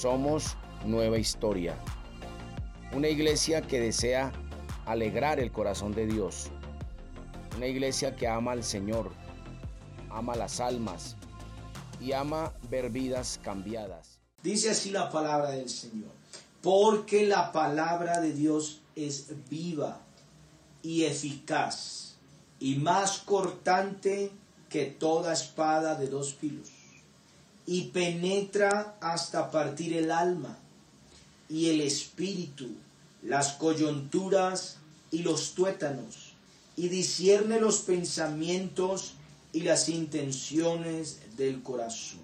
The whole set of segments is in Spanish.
Somos Nueva Historia. Una iglesia que desea alegrar el corazón de Dios. Una iglesia que ama al Señor, ama las almas y ama ver vidas cambiadas. Dice así la palabra del Señor. Porque la palabra de Dios es viva y eficaz y más cortante que toda espada de dos filos y penetra hasta partir el alma y el espíritu, las coyunturas y los tuétanos, y discierne los pensamientos y las intenciones del corazón.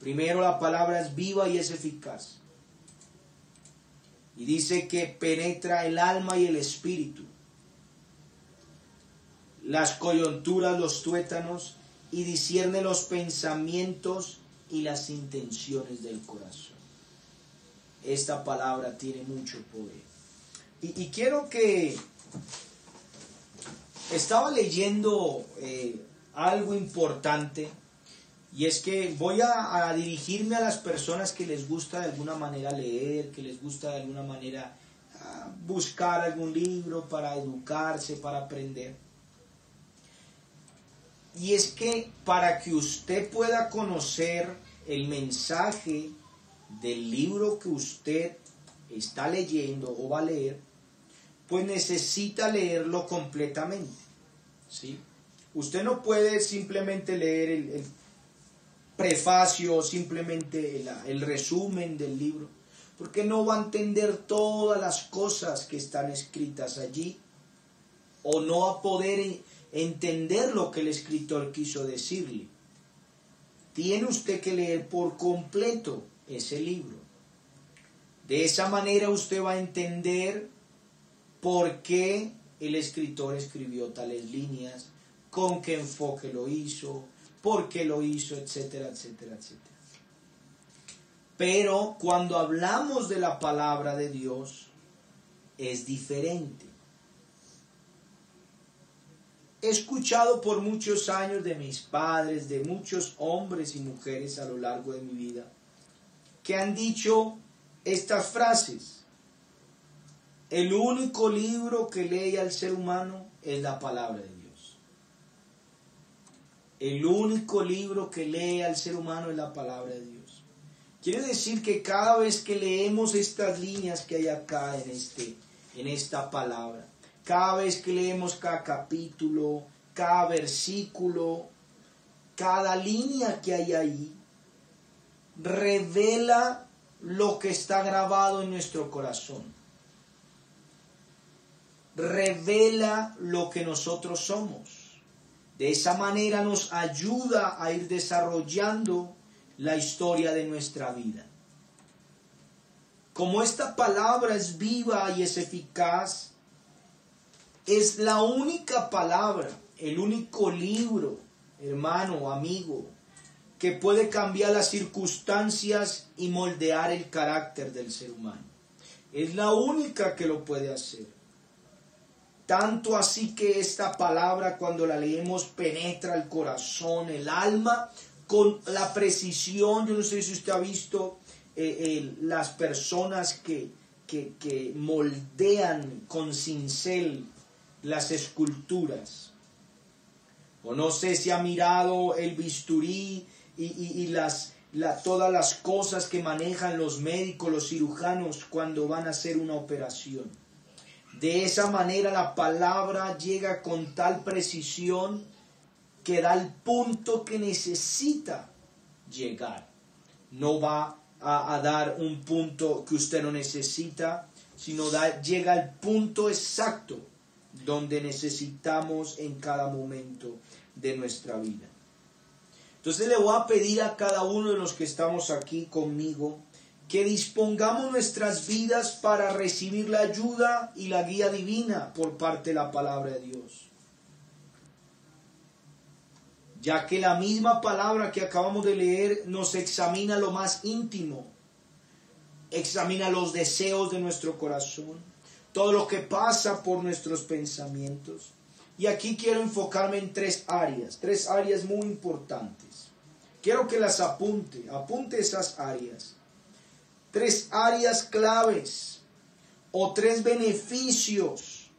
Primero la palabra es viva y es eficaz. Y dice que penetra el alma y el espíritu, las coyunturas, los tuétanos, y discierne los pensamientos y las intenciones del corazón. Esta palabra tiene mucho poder. Y, quiero que... Estaba leyendo eh, algo importante y es que voy a, dirigirme a las personas que les gusta de alguna manera leer, que les gusta de alguna manera ah, buscar algún libro para educarse, para aprender. Y es que para que usted pueda conocer el mensaje del libro que usted está leyendo o va a leer, pues necesita leerlo completamente. ¿sí? Usted no puede simplemente leer el, prefacio o simplemente el, el resumen del libro, porque no va a entender todas las cosas que están escritas allí o no va a poder entender lo que el escritor quiso decirle. Tiene usted que leer por completo ese libro. De esa manera usted va a entender por qué el escritor escribió tales líneas, con qué enfoque lo hizo, por qué lo hizo, etcétera, etcétera, etcétera. Pero cuando hablamos de la palabra de Dios, es diferente. He escuchado por muchos años de mis padres, de muchos hombres y mujeres a lo largo de mi vida, que han dicho estas frases. El único libro que lee al ser humano es la palabra de Dios. El único libro que lee al ser humano es la palabra de Dios. Quiere decir que cada vez que leemos estas líneas que hay acá en, este, en esta palabra, cada vez que leemos cada capítulo, cada versículo, cada línea que hay ahí, revela lo que está grabado en nuestro corazón. Revela lo que nosotros somos. De esa manera nos ayuda a ir desarrollando la historia de nuestra vida. Como esta palabra es viva y es eficaz, es la única palabra, el único libro, hermano, amigo, que puede cambiar las circunstancias y moldear el carácter del ser humano. Es la única que lo puede hacer. Tanto así que esta palabra cuando la leemos penetra el corazón, el alma, con la precisión. Yo no sé si usted ha visto eh, las personas que, que, que moldean con cincel las esculturas. O no sé si ha mirado el bisturí y, las, todas las cosas que manejan los médicos, los cirujanos cuando van a hacer una operación. De esa manera la palabra llega con tal precisión que da el punto que necesita llegar. No va a, dar un punto que usted no necesita, sino da, llega al punto exacto donde necesitamos en cada momento de nuestra vida. Entonces le voy a pedir a cada uno de los que estamos aquí conmigo que dispongamos nuestras vidas para recibir la ayuda y la guía divina por parte de la palabra de Dios. Ya que la misma palabra que acabamos de leer nos examina lo más íntimo, examina los deseos de nuestro corazón, todo lo que pasa por nuestros pensamientos. Y aquí quiero enfocarme en tres áreas, tres áreas muy importantes. Quiero que las apunte, apunte esas áreas. tres áreas claves o tres beneficios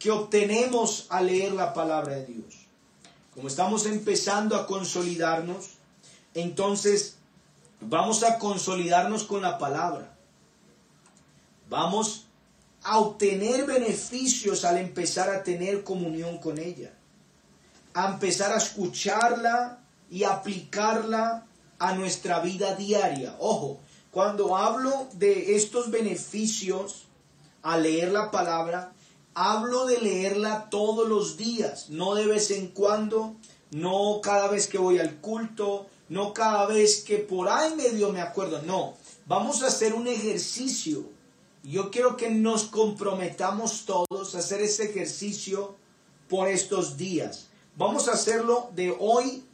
que obtenemos al leer la palabra de Dios. Como estamos empezando a consolidarnos, entonces vamos a consolidarnos con la palabra. Vamos a obtener beneficios al empezar a tener comunión con ella. A empezar a escucharla y aplicarla a nuestra vida diaria. Ojo, cuando hablo de estos beneficios al leer la palabra, hablo de leerla todos los días, no de vez en cuando, no cada vez que voy al culto, no cada vez que por ahí medio me acuerdo, no, vamos a hacer un ejercicio. Yo quiero que nos comprometamos todos a hacer ese ejercicio por estos días. Vamos a hacerlo de hoy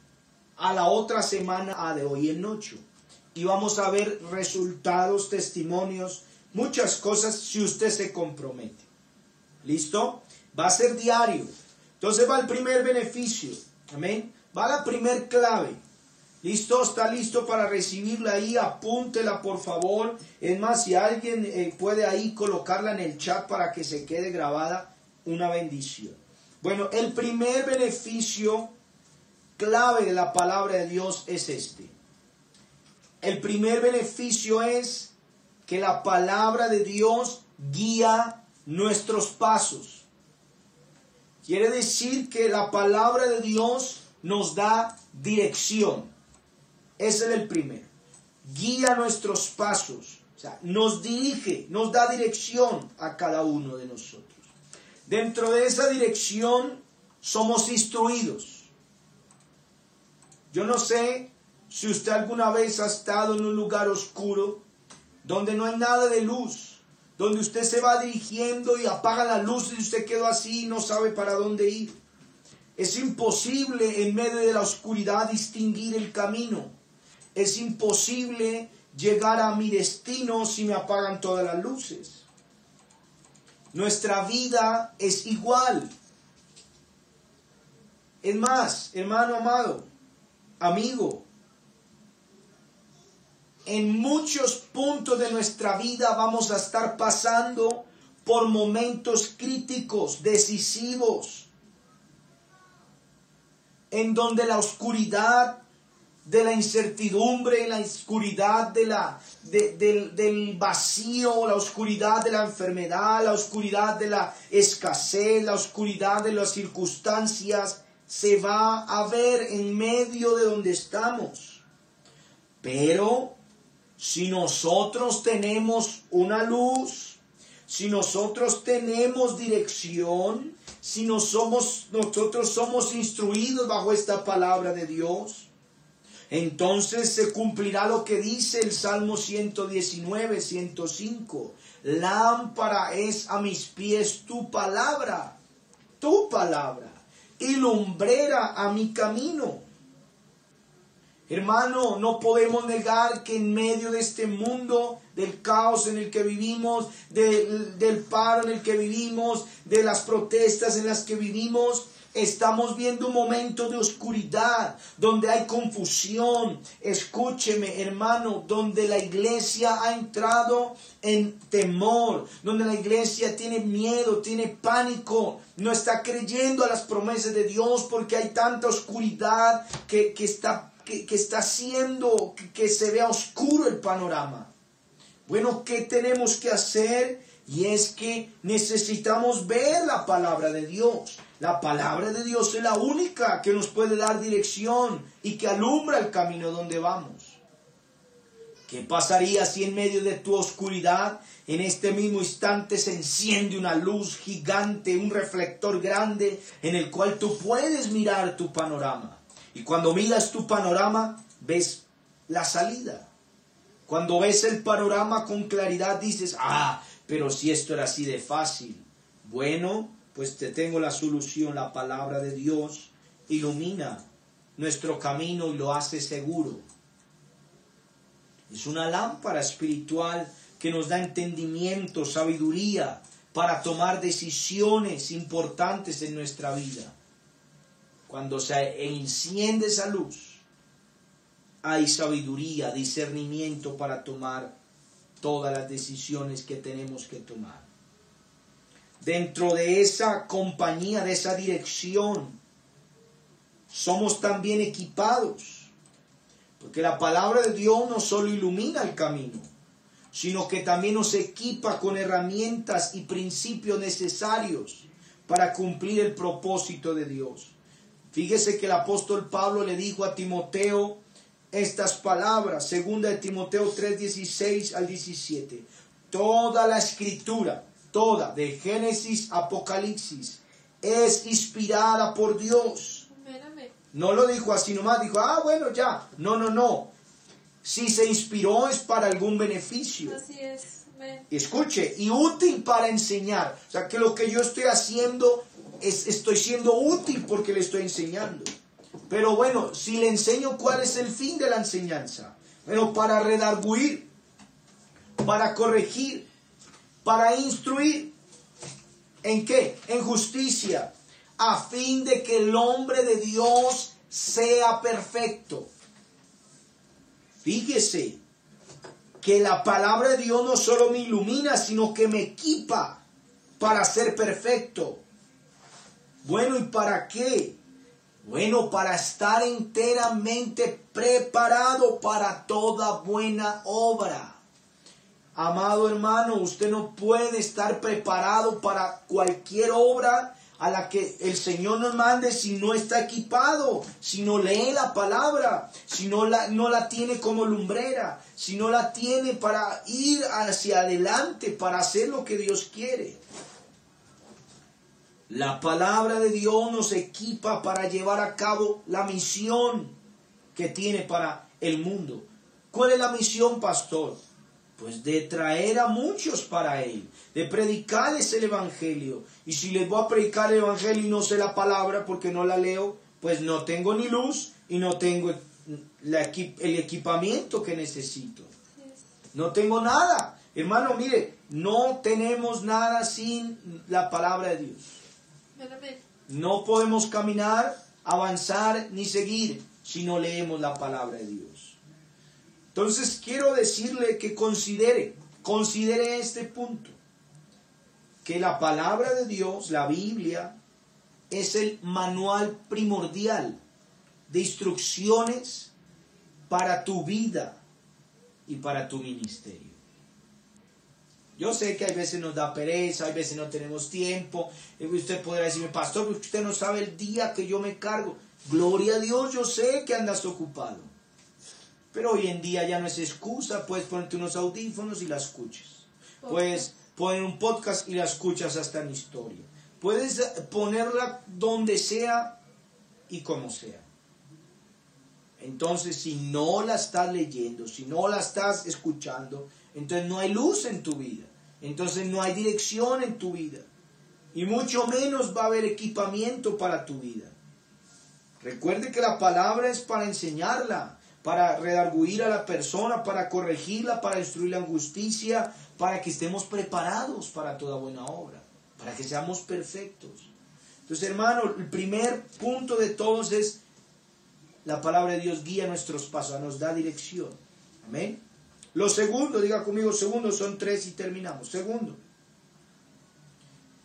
a la otra semana, a de hoy en ocho. Y vamos a ver resultados, testimonios, muchas cosas si usted se compromete. ¿Listo? Va a ser diario. Entonces va el primer beneficio. Amén. Va la primer clave. ¿Listo? ¿Está listo para recibirla ahí? Apúntela, por favor. Es más, si alguien eh, puede ahí colocarla en el chat para que se quede grabada, una bendición. Bueno, el primer beneficio clave de la palabra de Dios es este. El primer beneficio es que la palabra de Dios guía nuestros pasos. Quiere decir que la palabra de Dios nos da dirección. Ese es el primero. Guía nuestros pasos. O sea, nos dirige, nos da dirección a cada uno de nosotros. Dentro de esa dirección somos instruidos. Yo no sé si usted alguna vez ha estado en un lugar oscuro donde no hay nada de luz, donde usted se va dirigiendo y apaga la luz y usted quedó así y no sabe para dónde ir. Es imposible en medio de la oscuridad distinguir el camino. Es imposible llegar a mi destino si me apagan todas las luces. Nuestra vida es igual. Es más, hermano amado, amigo, en muchos puntos de nuestra vida vamos a estar pasando por momentos críticos, decisivos, en donde la oscuridad de la incertidumbre, la oscuridad de la, del, del vacío, la oscuridad de la enfermedad, la oscuridad de la escasez, la oscuridad de las circunstancias, se va a ver en medio de donde estamos. Pero si nosotros tenemos una luz, si nosotros tenemos dirección, si no somos, nosotros somos instruidos bajo esta palabra de Dios, entonces se cumplirá lo que dice el Salmo 119, 105. Lámpara es a mis pies tu palabra, tu palabra y lumbrera a mi camino. Hermano, no podemos negar que en medio de este mundo, del caos en el que vivimos, del, del paro en el que vivimos, de las protestas en las que vivimos, Estamos viendo un momento de oscuridad, donde hay confusión. Escúcheme, hermano, donde la iglesia ha entrado en temor, donde la iglesia tiene miedo, tiene pánico, no está creyendo a las promesas de Dios porque hay tanta oscuridad que, está, que, que está haciendo que se vea oscuro el panorama. Bueno, ¿qué tenemos que hacer? Y es que necesitamos ver la palabra de Dios. La palabra de Dios es la única que nos puede dar dirección y que alumbra el camino donde vamos. ¿Qué pasaría si en medio de tu oscuridad, en este mismo instante, se enciende una luz gigante, un reflector grande en el cual tú puedes mirar tu panorama? Y cuando miras tu panorama, ves la salida. Cuando ves el panorama con claridad, dices, ah, pero si esto era así de fácil. Bueno, pues te tengo la solución, la palabra de Dios ilumina nuestro camino y lo hace seguro. Es una lámpara espiritual que nos da entendimiento, sabiduría para tomar decisiones importantes en nuestra vida. Cuando se enciende esa luz, hay sabiduría, discernimiento para tomar todas las decisiones que tenemos que tomar. Dentro de esa compañía, de esa dirección, somos también equipados. Porque la palabra de Dios no solo ilumina el camino, sino que también nos equipa con herramientas y principios necesarios para cumplir el propósito de Dios. Fíjese que el apóstol Pablo le dijo a Timoteo estas palabras, segunda de Timoteo 3, 16 al 17. Toda la escritura, toda, de Génesis, Apocalipsis, es inspirada por Dios. No lo dijo así nomás, dijo, ah, bueno, ya. No, no, no. Si se inspiró es para algún beneficio. Así es. Escuche, y útil para enseñar. O sea, que lo que yo estoy haciendo es, estoy siendo útil porque le estoy enseñando. Pero bueno, si le enseño cuál es el fin de la enseñanza. Bueno, para redarguir, para corregir, para instruir. ¿En qué? En justicia, a fin de que el hombre de Dios sea perfecto Fíjese que la palabra de Dios no solo me ilumina, sino que me equipa para ser perfecto. Bueno, ¿y para qué? Bueno, para estar enteramente preparado para toda buena obra. Amado hermano, usted no puede estar preparado para cualquier obra a la que el Señor nos mande si no está equipado, si no lee la palabra, si no la, no la tiene como lumbrera, si no la tiene para ir hacia adelante, para hacer lo que Dios quiere. La palabra de Dios nos equipa para llevar a cabo la misión que tiene para el mundo. ¿Cuál es la misión, pastor? Pues de traer a muchos para Él, de predicarles el Evangelio. Y si les voy a predicar el Evangelio y no sé la palabra porque no la leo, pues no tengo ni luz y no tengo el equipamiento que necesito. No tengo nada. Hermano, mire, no tenemos nada sin la palabra de Dios. No podemos caminar, avanzar ni seguir si no leemos la palabra de Dios. Entonces quiero decirle que considere, considere este punto, que la palabra de Dios, la Biblia, es el manual primordial de instrucciones para tu vida y para tu ministerio. Yo sé que hay veces nos da pereza, hay veces no tenemos tiempo. Usted podrá decirme, pastor, usted no sabe el día que yo me cargo. Gloria a Dios, yo sé que andas ocupado. Pero hoy en día ya no es excusa, puedes ponerte unos audífonos y la escuchas. Puedes poner un podcast y la escuchas hasta en historia. Puedes ponerla donde sea y como sea. Entonces, si no la estás leyendo, si no la estás escuchando, entonces no hay luz en tu vida. Entonces no hay dirección en tu vida. Y mucho menos va a haber equipamiento para tu vida. Recuerde que la palabra es para enseñarla, para redarguir a la persona, para corregirla, para instruirla en justicia, para que estemos preparados para toda buena obra, para que seamos perfectos. Entonces, hermano, el primer punto de todos es la palabra de Dios guía nuestros pasos, nos da dirección. Amén. Lo segundo, diga conmigo, segundo, son tres y terminamos. Segundo,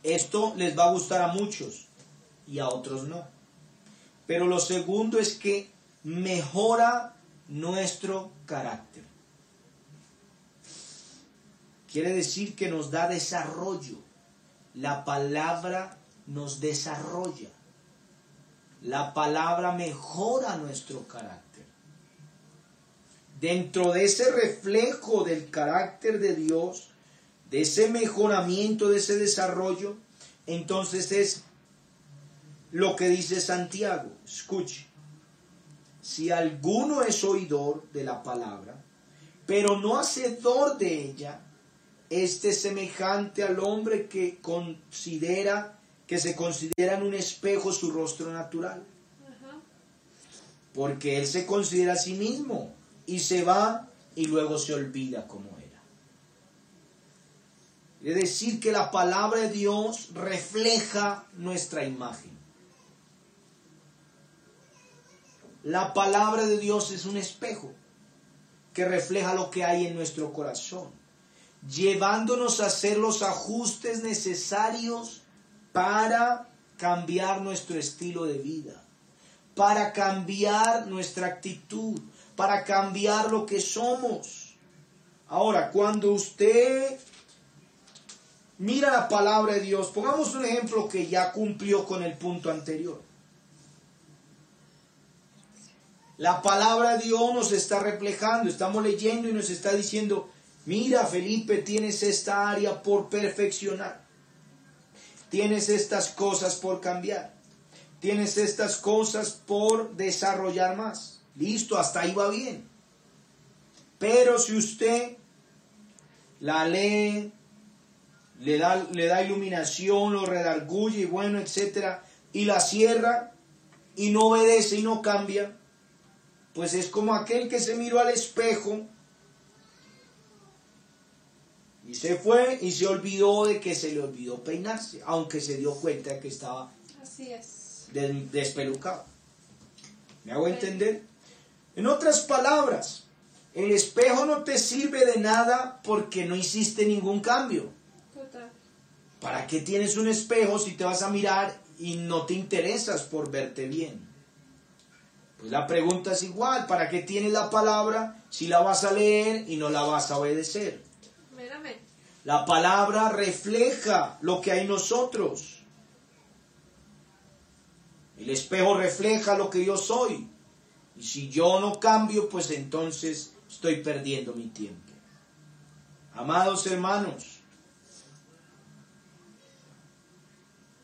esto les va a gustar a muchos y a otros no. Pero lo segundo es que mejora nuestro carácter. Quiere decir que nos da desarrollo. La palabra nos desarrolla. La palabra mejora nuestro carácter. Dentro de ese reflejo del carácter de Dios, de ese mejoramiento, de ese desarrollo, entonces es lo que dice Santiago. Escuche si alguno es oidor de la palabra, pero no hacedor de ella, este es semejante al hombre que considera, que se considera en un espejo su rostro natural. Porque él se considera a sí mismo y se va y luego se olvida como era. Es decir, que la palabra de Dios refleja nuestra imagen. La palabra de Dios es un espejo que refleja lo que hay en nuestro corazón, llevándonos a hacer los ajustes necesarios para cambiar nuestro estilo de vida, para cambiar nuestra actitud, para cambiar lo que somos. Ahora, cuando usted mira la palabra de Dios, pongamos un ejemplo que ya cumplió con el punto anterior. La palabra de Dios nos está reflejando, estamos leyendo y nos está diciendo, mira Felipe, tienes esta área por perfeccionar, tienes estas cosas por cambiar, tienes estas cosas por desarrollar más. Listo, hasta ahí va bien. Pero si usted la lee, le da, le da iluminación, lo redarguye y bueno, etcétera, y la cierra y no obedece y no cambia, pues es como aquel que se miró al espejo y se fue y se olvidó de que se le olvidó peinarse, aunque se dio cuenta de que estaba Así es. despelucado. ¿Me hago entender? En otras palabras, el espejo no te sirve de nada porque no hiciste ningún cambio. Total. ¿Para qué tienes un espejo si te vas a mirar y no te interesas por verte bien? Pues la pregunta es igual, ¿para qué tienes la palabra si la vas a leer y no la vas a obedecer? La palabra refleja lo que hay en nosotros. El espejo refleja lo que yo soy. Y si yo no cambio, pues entonces estoy perdiendo mi tiempo. Amados hermanos,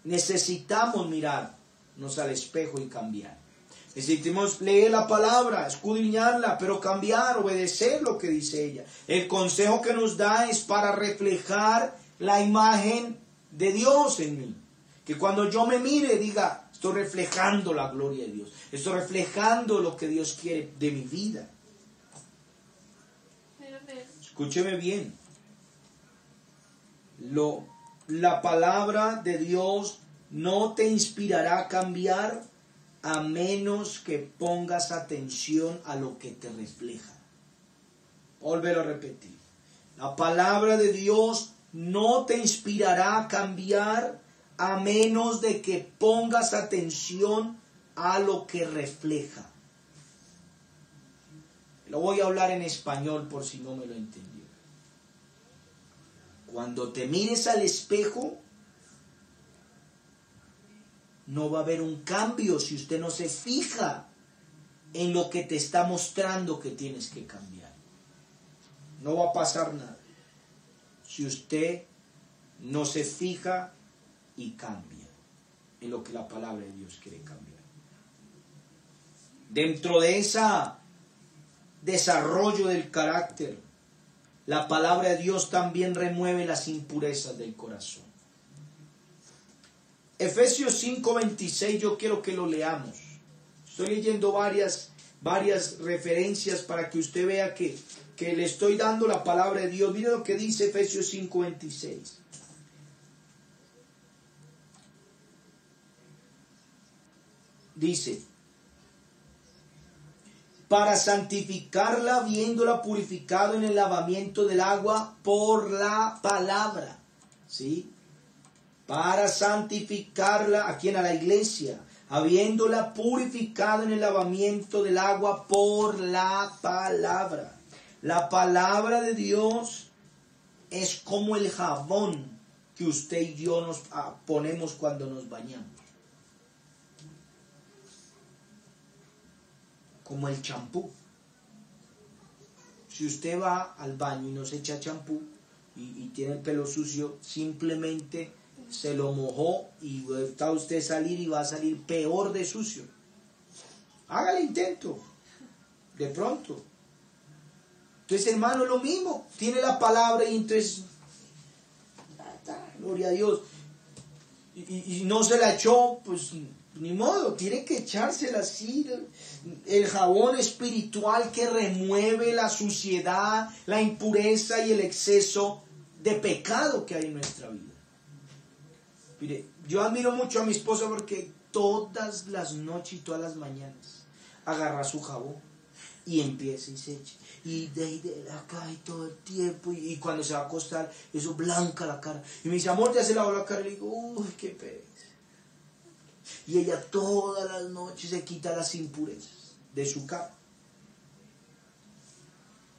necesitamos mirarnos al espejo y cambiar. Necesitamos leer la palabra, escudriñarla, pero cambiar, obedecer lo que dice ella. El consejo que nos da es para reflejar la imagen de Dios en mí. Que cuando yo me mire diga, estoy reflejando la gloria de Dios. Estoy reflejando lo que Dios quiere de mi vida. Escúcheme bien. Lo, la palabra de Dios no te inspirará a cambiar a menos que pongas atención a lo que te refleja. Volver a repetir. La palabra de Dios no te inspirará a cambiar a menos de que pongas atención a lo que refleja. Lo voy a hablar en español por si no me lo entendió. Cuando te mires al espejo, no va a haber un cambio si usted no se fija en lo que te está mostrando que tienes que cambiar. No va a pasar nada si usted no se fija y cambia en lo que la palabra de Dios quiere cambiar. Dentro de ese desarrollo del carácter, la palabra de Dios también remueve las impurezas del corazón. Efesios 5:26 yo quiero que lo leamos. Estoy leyendo varias, varias referencias para que usted vea que, que le estoy dando la palabra de Dios. Mire lo que dice Efesios 5:26. Dice, para santificarla, habiéndola purificado en el lavamiento del agua por la palabra. ¿Sí? Para santificarla, aquí en la iglesia, habiéndola purificado en el lavamiento del agua por la palabra. La palabra de Dios es como el jabón que usted y yo nos ah, ponemos cuando nos bañamos. como el champú. Si usted va al baño y no se echa champú y, y, tiene el pelo sucio, simplemente se lo mojó y va usted salir y va a salir peor de sucio. Haga el intento, de pronto. Entonces, hermano, lo mismo. Tiene la palabra y entonces, gloria a Dios. Y, y, y no se la echó, pues ni modo, tiene que echársela así. El jabón espiritual que remueve la suciedad, la impureza y el exceso de pecado que hay en nuestra vida. Mire, yo admiro mucho a mi esposa porque todas las noches y todas las mañanas, agarra su jabón y empieza y se echa. Y de ahí de acá y todo el tiempo. Y, cuando se va a acostar, eso blanca la cara. Y me dice, amor, ya se lavó la cara. Y le digo, uy, qué pereza. Y ella todas las noches se quita las impurezas de su cara.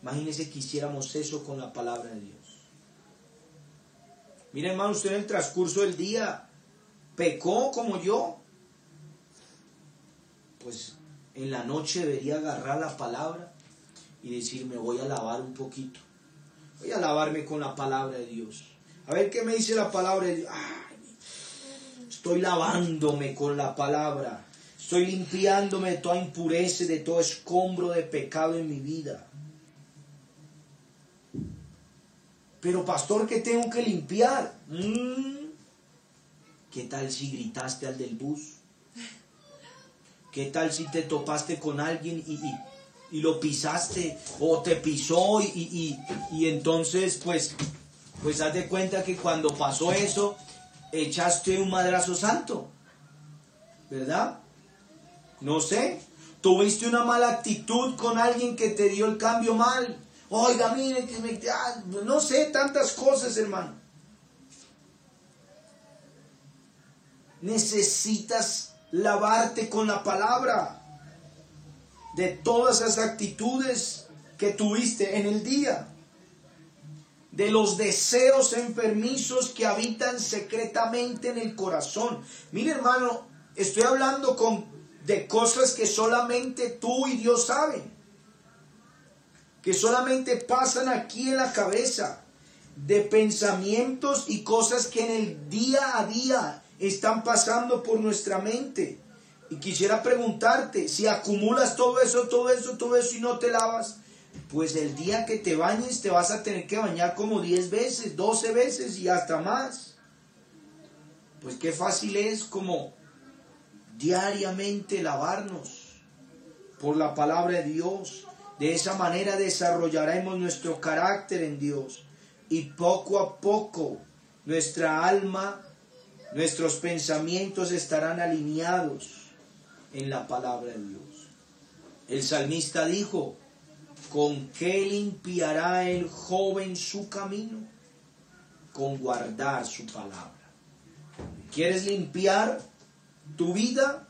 Imagínense que hiciéramos eso con la palabra de Dios. Mire, hermano, usted en el transcurso del día pecó como yo. Pues en la noche debería agarrar la palabra y decir, me voy a lavar un poquito. Voy a lavarme con la palabra de Dios. A ver qué me dice la palabra de Dios. Estoy lavándome con la palabra. Estoy limpiándome de toda impureza, de todo escombro de pecado en mi vida. Pero pastor, ¿qué tengo que limpiar? Mm. ¿Qué tal si gritaste al del bus? ¿Qué tal si te topaste con alguien y, y, y lo pisaste o te pisó y, y, y entonces pues, pues haz de cuenta que cuando pasó eso echaste un madrazo santo? ¿Verdad? No sé. Tuviste una mala actitud con alguien que te dio el cambio mal. Oiga, mire que me... ah, no sé, tantas cosas, hermano. Necesitas lavarte con la palabra de todas esas actitudes que tuviste en el día, de los deseos enfermizos que habitan secretamente en el corazón. Mire, hermano, estoy hablando con, de cosas que solamente tú y Dios saben que solamente pasan aquí en la cabeza, de pensamientos y cosas que en el día a día están pasando por nuestra mente. Y quisiera preguntarte, si acumulas todo eso, todo eso, todo eso y no te lavas, pues el día que te bañes te vas a tener que bañar como 10 veces, 12 veces y hasta más. Pues qué fácil es como diariamente lavarnos por la palabra de Dios, de esa manera desarrollaremos nuestro carácter en Dios y poco a poco nuestra alma, nuestros pensamientos estarán alineados en la palabra de Dios. El salmista dijo, ¿con qué limpiará el joven su camino? Con guardar su palabra. ¿Quieres limpiar tu vida?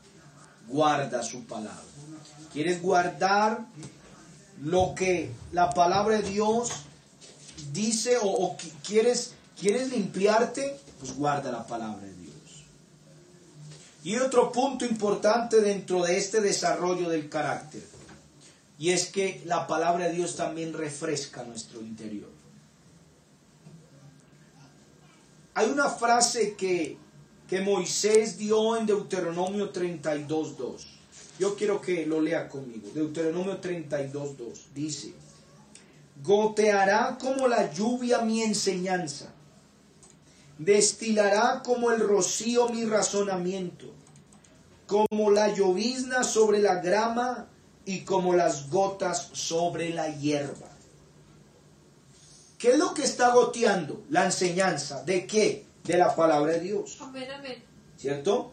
Guarda su palabra. ¿Quieres guardar lo que la palabra de Dios dice o, quieres, quieres limpiarte, pues guarda la palabra de Dios. Y otro punto importante dentro de este desarrollo del carácter, y es que la palabra de Dios también refresca nuestro interior. Hay una frase que, que Moisés dio en Deuteronomio 32.2. Yo quiero que lo lea conmigo. Deuteronomio 32.2 dice, goteará como la lluvia mi enseñanza, destilará como el rocío mi razonamiento, como la llovizna sobre la grama y como las gotas sobre la hierba. ¿Qué es lo que está goteando? La enseñanza. ¿De qué? De la palabra de Dios. Amén, amén. ¿Cierto?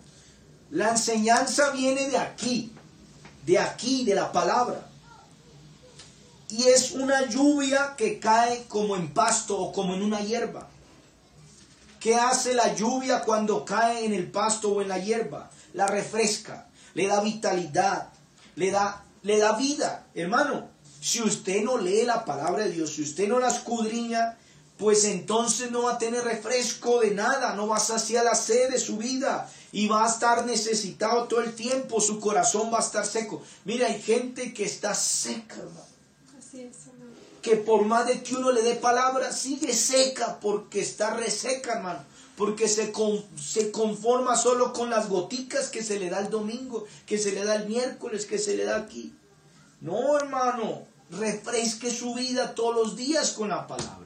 La enseñanza viene de aquí, de aquí, de la palabra. Y es una lluvia que cae como en pasto o como en una hierba. ¿Qué hace la lluvia cuando cae en el pasto o en la hierba? La refresca, le da vitalidad, le da, le da vida. Hermano, si usted no lee la palabra de Dios, si usted no la escudriña, pues entonces no va a tener refresco de nada, no va a saciar la sed de su vida y va a estar necesitado todo el tiempo, su corazón va a estar seco. Mira, hay gente que está seca, hermano. Así es. Que por más de que uno le dé palabra, sigue seca porque está reseca, hermano. Porque se, con- se conforma solo con las goticas que se le da el domingo, que se le da el miércoles, que se le da aquí. No, hermano, refresque su vida todos los días con la palabra.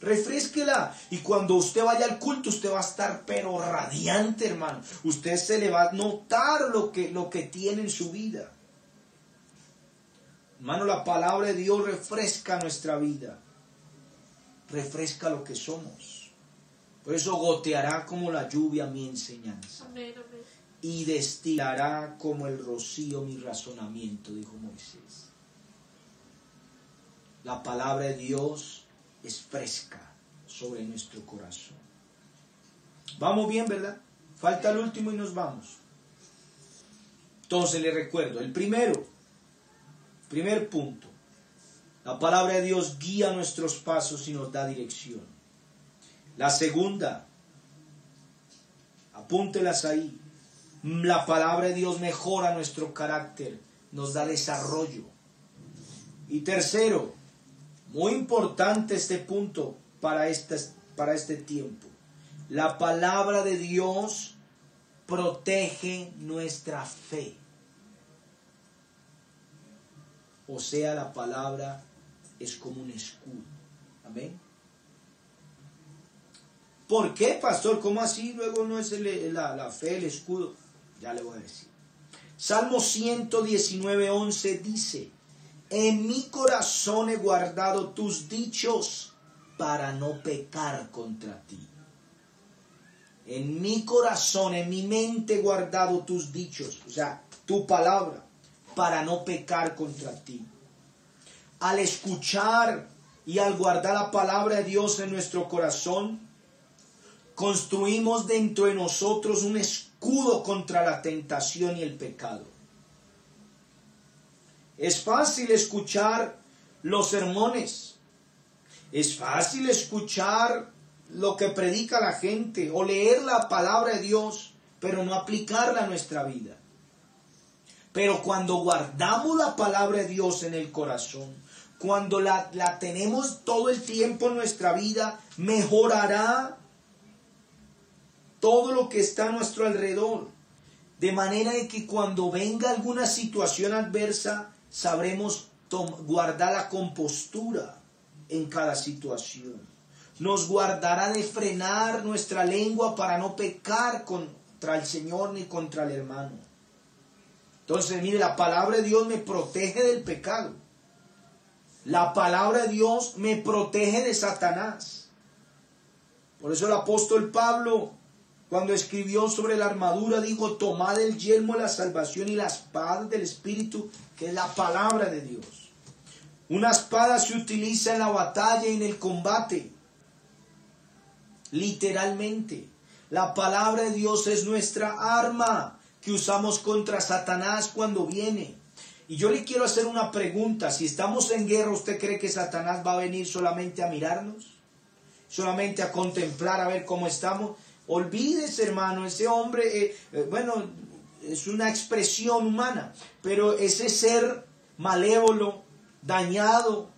Refresquela. Y cuando usted vaya al culto, usted va a estar pero radiante, hermano. Usted se le va a notar lo que, lo que tiene en su vida. Hermano, la palabra de Dios refresca nuestra vida. Refresca lo que somos. Por eso goteará como la lluvia mi enseñanza. Amén, amén. y destilará como el rocío mi razonamiento, dijo Moisés. La palabra de Dios es fresca sobre nuestro corazón. Vamos bien, ¿verdad? Falta el último y nos vamos. Entonces le recuerdo, el primero, primer punto, la palabra de Dios guía nuestros pasos y nos da dirección. La segunda, apúntelas ahí, la palabra de Dios mejora nuestro carácter, nos da desarrollo. Y tercero, muy importante este punto para este, para este tiempo. La palabra de Dios protege nuestra fe. O sea, la palabra es como un escudo. Amén. ¿Por qué, pastor? ¿Cómo así? Luego no es la, la, fe, el escudo. Ya le voy a decir. Salmo 119, 11 dice, en mi corazón he guardado tus dichos para no pecar contra ti. En mi corazón, en mi mente he guardado tus dichos, o sea, tu palabra, para no pecar contra ti. Al escuchar y al guardar la palabra de Dios en nuestro corazón, construimos dentro de nosotros un escudo contra la tentación y el pecado. Es fácil escuchar los sermones. Es fácil escuchar lo que predica la gente o leer la palabra de Dios, pero no aplicarla a nuestra vida. Pero cuando guardamos la palabra de Dios en el corazón, cuando la, la tenemos todo el tiempo en nuestra vida, mejorará todo lo que está a nuestro alrededor. De manera de que cuando venga alguna situación adversa, sabremos guardar la compostura en cada situación. Nos guardará de frenar nuestra lengua para no pecar contra el Señor ni contra el hermano. Entonces, mire, la palabra de Dios me protege del pecado. La palabra de Dios me protege de Satanás. Por eso el apóstol Pablo cuando escribió sobre la armadura, dijo, tomad el yelmo la salvación y la espada del Espíritu, que es la palabra de Dios. Una espada se utiliza en la batalla y en el combate. Literalmente. La palabra de Dios es nuestra arma que usamos contra Satanás cuando viene. Y yo le quiero hacer una pregunta. Si estamos en guerra, ¿usted cree que Satanás va a venir solamente a mirarnos? Solamente a contemplar, a ver cómo estamos. Olvídese, hermano, ese hombre, eh, eh, bueno, es una expresión humana, pero ese ser malévolo, dañado,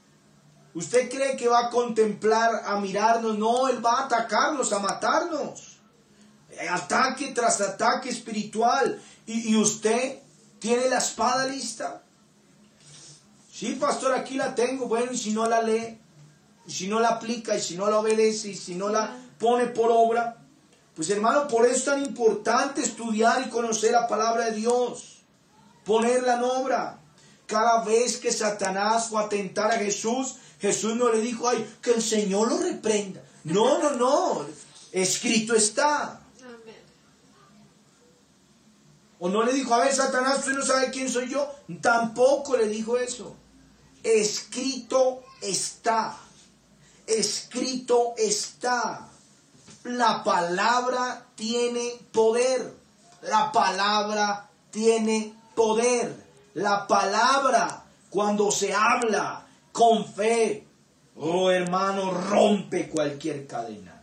¿usted cree que va a contemplar, a mirarnos? No, él va a atacarnos, a matarnos. Ataque tras ataque espiritual. ¿Y, y usted tiene la espada lista? Sí, pastor, aquí la tengo. Bueno, y si no la lee, si no la aplica, y si no la obedece, y si no la pone por obra, pues hermano, por eso es tan importante estudiar y conocer la palabra de Dios, ponerla en obra. Cada vez que Satanás fue a tentar a Jesús, Jesús no le dijo, ay, que el Señor lo reprenda. No, no, no, escrito está. O no le dijo, a ver, Satanás, usted no sabe quién soy yo. Tampoco le dijo eso. Escrito está. Escrito está. La palabra tiene poder. La palabra tiene poder. La palabra, cuando se habla con fe, oh hermano, rompe cualquier cadena.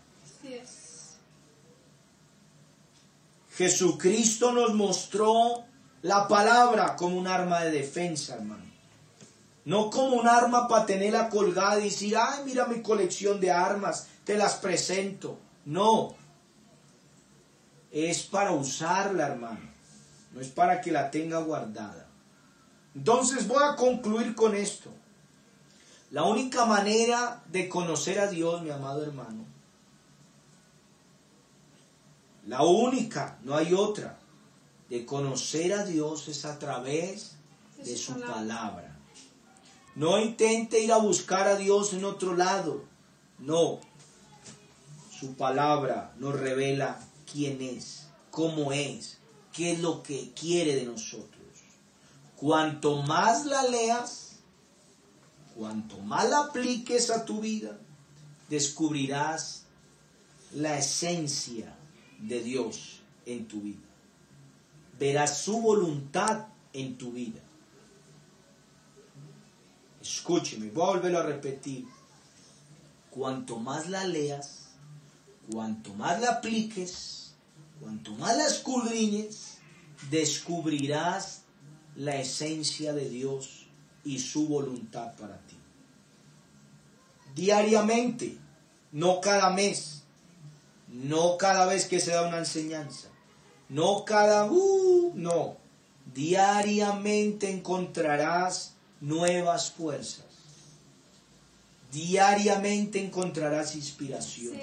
Jesucristo nos mostró la palabra como un arma de defensa, hermano. No como un arma para tenerla colgada y decir, ay, mira mi colección de armas, te las presento. No. Es para usarla, hermano. No es para que la tenga guardada. Entonces voy a concluir con esto. La única manera de conocer a Dios, mi amado hermano, la única, no hay otra, de conocer a Dios es a través de su palabra. No intente ir a buscar a Dios en otro lado. No, su palabra nos revela quién es, cómo es, qué es lo que quiere de nosotros. Cuanto más la leas, cuanto más la apliques a tu vida, descubrirás la esencia de Dios en tu vida. Verás su voluntad en tu vida. Escúcheme, voy a repetir. Cuanto más la leas, cuanto más la apliques, cuanto más la escudriñes, descubrirás la esencia de Dios y su voluntad para ti. Diariamente, no cada mes, no cada vez que se da una enseñanza, no cada, uh, no, diariamente encontrarás nuevas fuerzas. Diariamente encontrarás inspiración.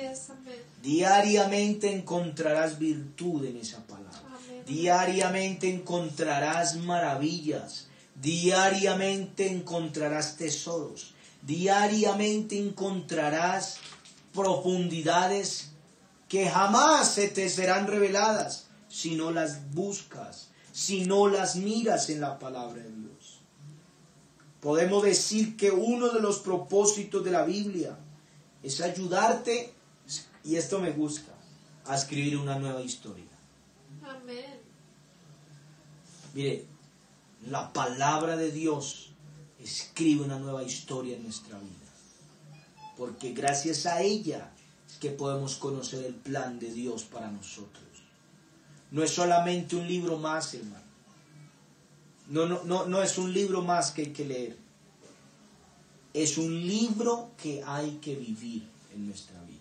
Diariamente encontrarás virtud en esa palabra. Amén. Diariamente encontrarás maravillas. Diariamente encontrarás tesoros. Diariamente encontrarás profundidades que jamás se te serán reveladas si no las buscas, si no las miras en la palabra de Dios. Podemos decir que uno de los propósitos de la Biblia es ayudarte, y esto me gusta, a escribir una nueva historia. Amén. Mire, la palabra de Dios escribe una nueva historia en nuestra vida. Porque gracias a ella es que podemos conocer el plan de Dios para nosotros. No es solamente un libro más, hermano. No, no, no, no es un libro más que hay que leer. Es un libro que hay que vivir en nuestra vida.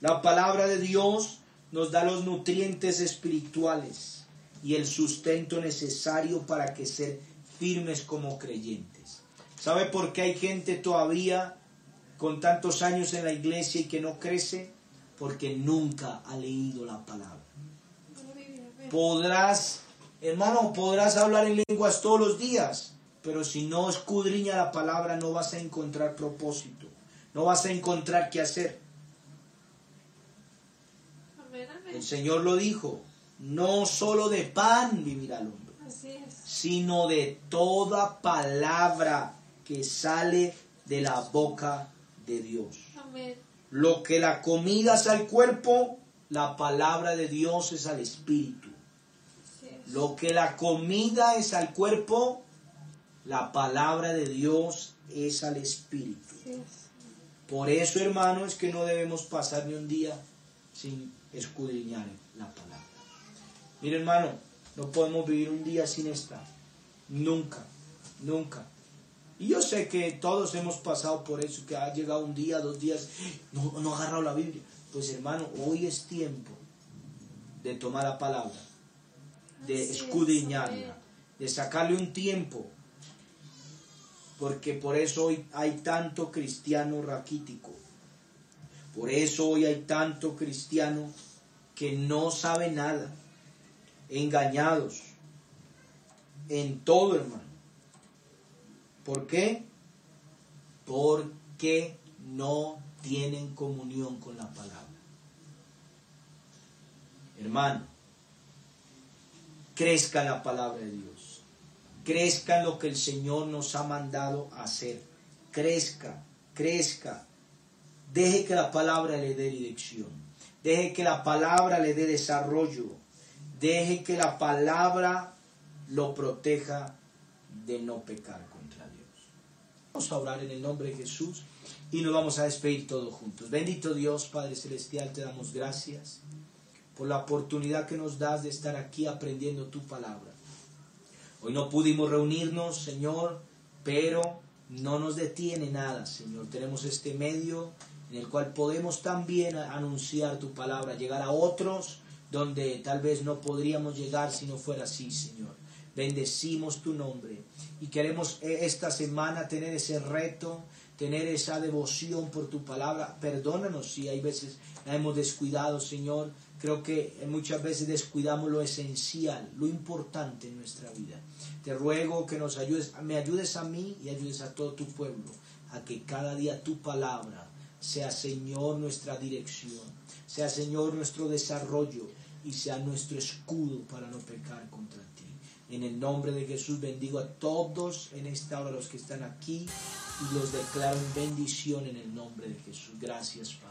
La palabra de Dios nos da los nutrientes espirituales y el sustento necesario para que ser firmes como creyentes. ¿Sabe por qué hay gente todavía con tantos años en la iglesia y que no crece? Porque nunca ha leído la palabra. Podrás, hermano, podrás hablar en lenguas todos los días, pero si no escudriña la palabra no vas a encontrar propósito, no vas a encontrar qué hacer. Amén, amén. El Señor lo dijo, no solo de pan vivirá el hombre, Así es. sino de toda palabra que sale de la boca de Dios. Amén. Lo que la comida es al cuerpo, la palabra de Dios es al espíritu. Lo que la comida es al cuerpo, la palabra de Dios es al espíritu. Por eso, hermano, es que no debemos pasar ni un día sin escudriñar la palabra. Mire, hermano, no podemos vivir un día sin esta. Nunca, nunca. Y yo sé que todos hemos pasado por eso, que ha llegado un día, dos días, no, no ha agarrado la Biblia. Pues hermano, hoy es tiempo de tomar la palabra, de escudriñarla, de sacarle un tiempo. Porque por eso hoy hay tanto cristiano raquítico. Por eso hoy hay tanto cristiano que no sabe nada, engañados en todo, hermano. ¿Por qué? Porque no tienen comunión con la palabra. Hermano, crezca la palabra de Dios. Crezca lo que el Señor nos ha mandado hacer. Crezca, crezca. Deje que la palabra le dé dirección. Deje que la palabra le dé desarrollo. Deje que la palabra lo proteja de no pecar contra Dios. Vamos a orar en el nombre de Jesús y nos vamos a despedir todos juntos. Bendito Dios, Padre Celestial, te damos gracias por la oportunidad que nos das de estar aquí aprendiendo tu palabra. Hoy no pudimos reunirnos, Señor, pero no nos detiene nada, Señor. Tenemos este medio en el cual podemos también anunciar tu palabra, llegar a otros donde tal vez no podríamos llegar si no fuera así, Señor. Bendecimos tu nombre y queremos eh, esta semana tener ese reto, tener esa devoción por tu palabra. Perdónanos si hay veces la hemos descuidado, Señor. Creo que muchas veces descuidamos lo esencial, lo importante en nuestra vida. Te ruego que nos ayudes, me ayudes a mí y ayudes a todo tu pueblo, a que cada día tu palabra sea, Señor, nuestra dirección, sea, Señor, nuestro desarrollo, y sea nuestro escudo para no pecar contra ti. En el nombre de Jesús bendigo a todos en esta hora, los que están aquí, y los declaro en bendición en el nombre de Jesús. Gracias, Padre.